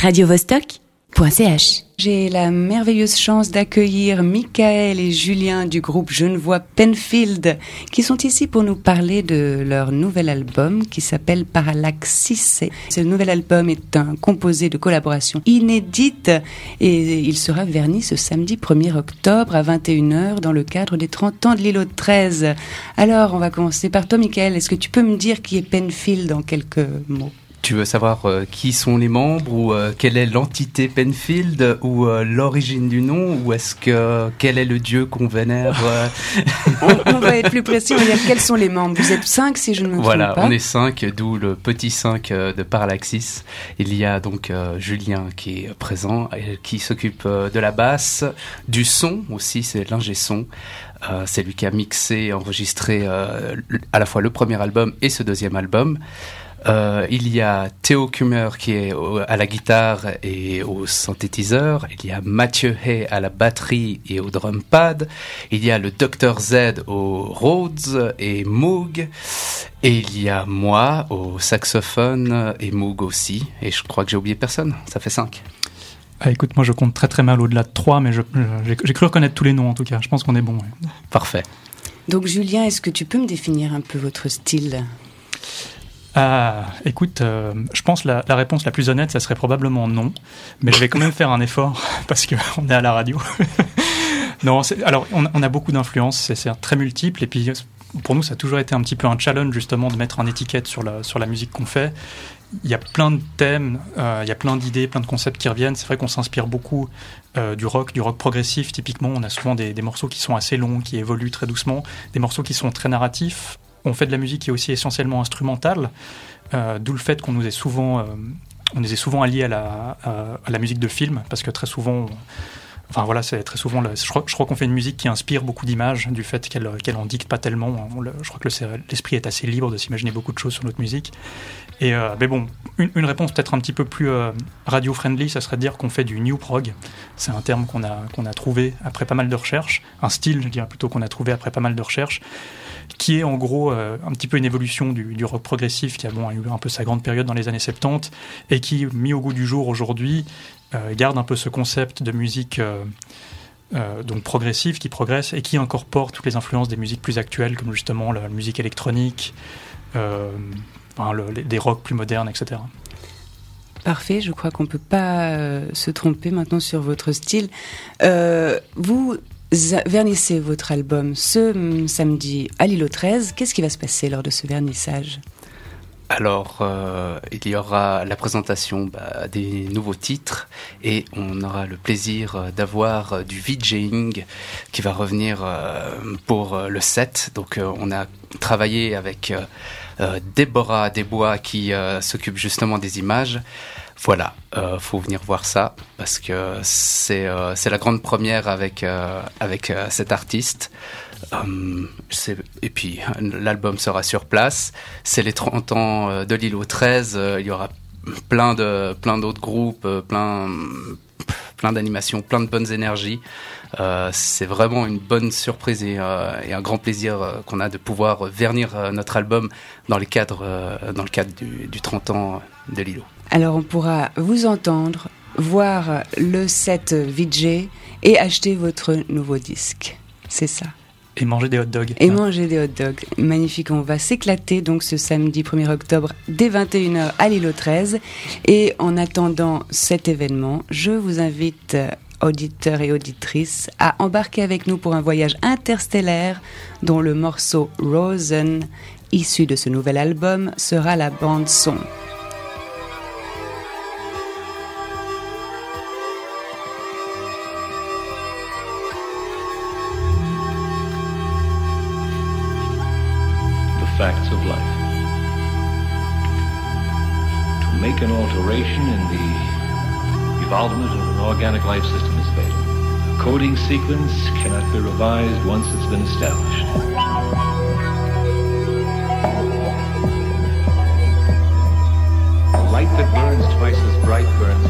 radiovostok.ch. J'ai la merveilleuse chance d'accueillir Michael et Julien du groupe Genevois Penfield qui sont ici pour nous parler de leur nouvel album qui s'appelle Parallaxis. Ce nouvel album est un composé de collaborations inédites et il sera verni ce samedi 1er octobre à 21h dans le cadre des 30 ans de l'îlot 13. Alors, on va commencer par toi, Michael. Est-ce que tu peux me dire qui est Penfield en quelques mots? Tu veux savoir euh, qui sont les membres ou euh, quelle est l'entité Penfield ou euh, l'origine du nom ou est-ce que quel est le dieu qu'on vénère on, va être plus précis, on va dire quels sont les membres. Vous êtes cinq si je ne me trompe voilà, pas. Voilà, on est cinq, d'où le petit 5 de Parallaxis. Il y a donc Julien qui est présent, qui s'occupe de la basse, du son aussi, c'est l'ingé son. c'est lui qui a mixé, enregistré à la fois le premier album et ce deuxième album. Euh, il y a Théo Kummer qui est à la guitare et au synthétiseur. Il y a Mathieu Hay à la batterie et au drum pad. Il y a le Dr Z au Rhodes et Moog. Et il y a moi au saxophone et Moog aussi. Et je crois que j'ai oublié personne. Ça fait cinq. Ah, écoute, moi je compte très très mal au-delà de trois, mais j'ai cru reconnaître tous les noms en tout cas. Je pense qu'on est bon. Parfait. Donc Julien, est-ce que tu peux me définir un peu votre style? Ah, écoute, euh, je pense la, la réponse la plus honnête, ça serait probablement non, mais je vais quand même faire un effort parce qu'on est à la radio. non, alors on, a beaucoup d'influences, c'est très multiple, et puis pour nous, ça a toujours été un petit peu un challenge justement de mettre en étiquette sur la, musique qu'on fait. Il y a plein de thèmes, euh, il y a plein d'idées, plein de concepts qui reviennent. C'est vrai qu'on s'inspire beaucoup euh, du rock, du rock progressif. Typiquement, on a souvent des morceaux qui sont assez longs, qui évoluent très doucement, des morceaux qui sont très narratifs on fait de la musique qui est aussi essentiellement instrumentale, euh, d'où le fait qu'on nous est souvent, euh, on est souvent allié à la, à, la, musique de film, parce que très souvent, enfin voilà, c'est très souvent, je crois, qu'on fait une musique qui inspire beaucoup d'images, du fait qu'elle qu'elle en dicte pas tellement. je crois que l'esprit est assez libre de s'imaginer beaucoup de choses sur notre musique. Et euh, mais bon, une, réponse peut-être un petit peu plus radio-friendly, ça serait de dire qu'on fait du new prog. C'est un terme qu'on a, a trouvé après pas mal de recherches, un style, je dirais plutôt qu'on a trouvé après pas mal de recherches qui est en gros euh, un petit peu une évolution du, rock progressif qui a, bon, eu un peu sa grande période dans les années 70 et qui, mis au goût du jour aujourd'hui, euh, garde un peu ce concept de musique euh, donc progressive qui progresse et qui incorpore toutes les influences des musiques plus actuelles comme justement la musique électronique, des rocks plus modernes, etc. Parfait, je crois qu'on ne peut pas se tromper maintenant sur votre style. vous vernissez votre album ce samedi à l'îlot 13. Qu'est-ce qui va se passer lors de ce vernissage? Alors, euh, il y aura la présentation bah, des nouveaux titres et on aura le plaisir euh, d'avoir euh, du VJing qui va revenir pour le set. Donc, on a travaillé avec Déborah Desbois qui s'occupe justement des images. Voilà, euh, faut venir voir ça parce que c'est euh, la grande première avec euh, avec euh, cet artiste. et puis l'album sera sur place. C'est les 30 ans de l'îlot 13. il y aura plein de plein d'autres groupes, plein plein d'animations, plein de bonnes énergies. c'est vraiment une bonne surprise et, un grand plaisir qu'on a de pouvoir vernir notre album dans le cadre dans le cadre du, du 30 ans de l'îlot. Alors on pourra vous entendre, voir le set VJ et acheter votre nouveau disque. C'est ça. Et manger des hot dogs. Et manger des hot dogs. Magnifique. On va s'éclater donc ce samedi 1er octobre dès 21h à l'îlot 13. Et en attendant cet événement, je vous invite auditeurs et auditrices, à embarquer avec nous pour un voyage interstellaire dont le morceau Rosen, issu de ce nouvel album, sera la bande son. Make an alteration in the evolvement of an organic life system is fatal. A coding sequence cannot be revised once it's been established. Light that burns twice as bright burns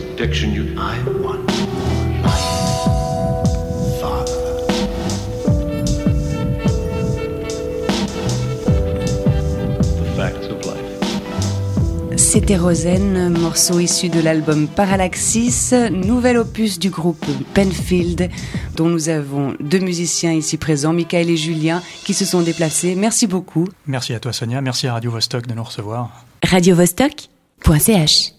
my jurisdiction. You. I want. C'était Rosen, morceau issu de l'album Parallaxis, nouvel opus du groupe Penfield, dont nous avons deux musiciens ici présents, Michael et Julien, qui se sont déplacés. Merci beaucoup. Merci à toi Sonia, merci à Radio Vostok de nous recevoir. radiovostok.ch